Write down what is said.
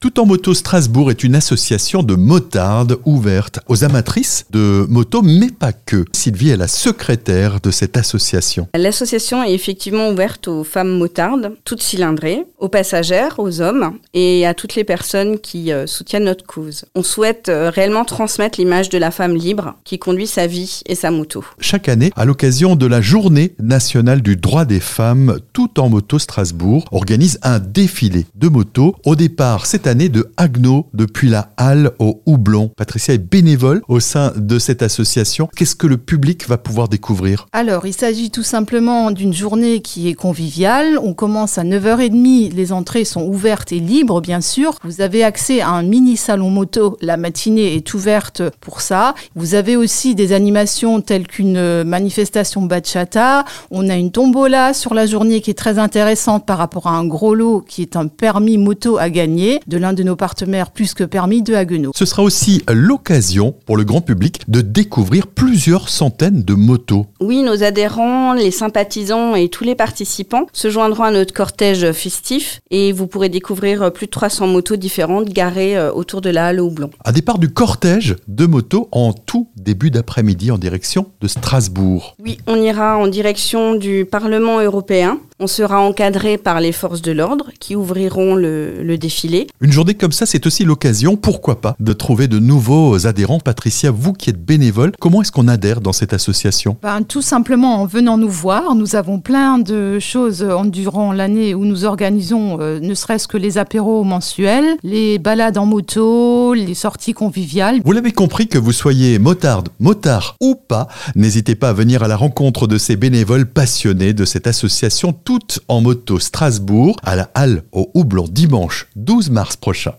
Tout en moto Strasbourg est une association de motardes ouverte aux amatrices de moto, mais pas que. Sylvie est la secrétaire de cette association. L'association est effectivement ouverte aux femmes motardes, toutes cylindrées, aux passagères, aux hommes et à toutes les personnes qui euh, soutiennent notre cause. On souhaite euh, réellement transmettre l'image de la femme libre qui conduit sa vie et sa moto. Chaque année, à l'occasion de la journée nationale du droit des femmes, Tout en moto Strasbourg organise un défilé de motos. Au départ, c'est de Agno depuis la Halle au Houblon. Patricia est bénévole au sein de cette association. Qu'est-ce que le public va pouvoir découvrir? Alors, il s'agit tout simplement d'une journée qui est conviviale. On commence à 9h30. Les entrées sont ouvertes et libres, bien sûr. Vous avez accès à un mini salon moto. La matinée est ouverte pour ça. Vous avez aussi des animations telles qu'une manifestation bachata. On a une tombola sur la journée qui est très intéressante par rapport à un gros lot qui est un permis moto à gagner l'un de nos partenaires plus que permis de Haguenau. Ce sera aussi l'occasion pour le grand public de découvrir plusieurs centaines de motos. Oui, nos adhérents, les sympathisants et tous les participants se joindront à notre cortège festif et vous pourrez découvrir plus de 300 motos différentes garées euh, autour de la halle au blanc. À départ du cortège de motos en tout début d'après-midi en direction de Strasbourg. Oui, on ira en direction du Parlement européen. On sera encadré par les forces de l'ordre qui ouvriront le, le défilé. Une journée comme ça, c'est aussi l'occasion, pourquoi pas, de trouver de nouveaux adhérents. Patricia, vous qui êtes bénévole, comment est-ce qu'on adhère dans cette association? Ben, tout simplement en venant nous voir. Nous avons plein de choses durant l'année où nous organisons euh, ne serait-ce que les apéros mensuels, les balades en moto, les sorties conviviales. Vous l'avez compris que vous soyez motarde, motard ou pas, n'hésitez pas à venir à la rencontre de ces bénévoles passionnés de cette association toute en moto Strasbourg à la Halle au Houblon dimanche 12 mars prochain.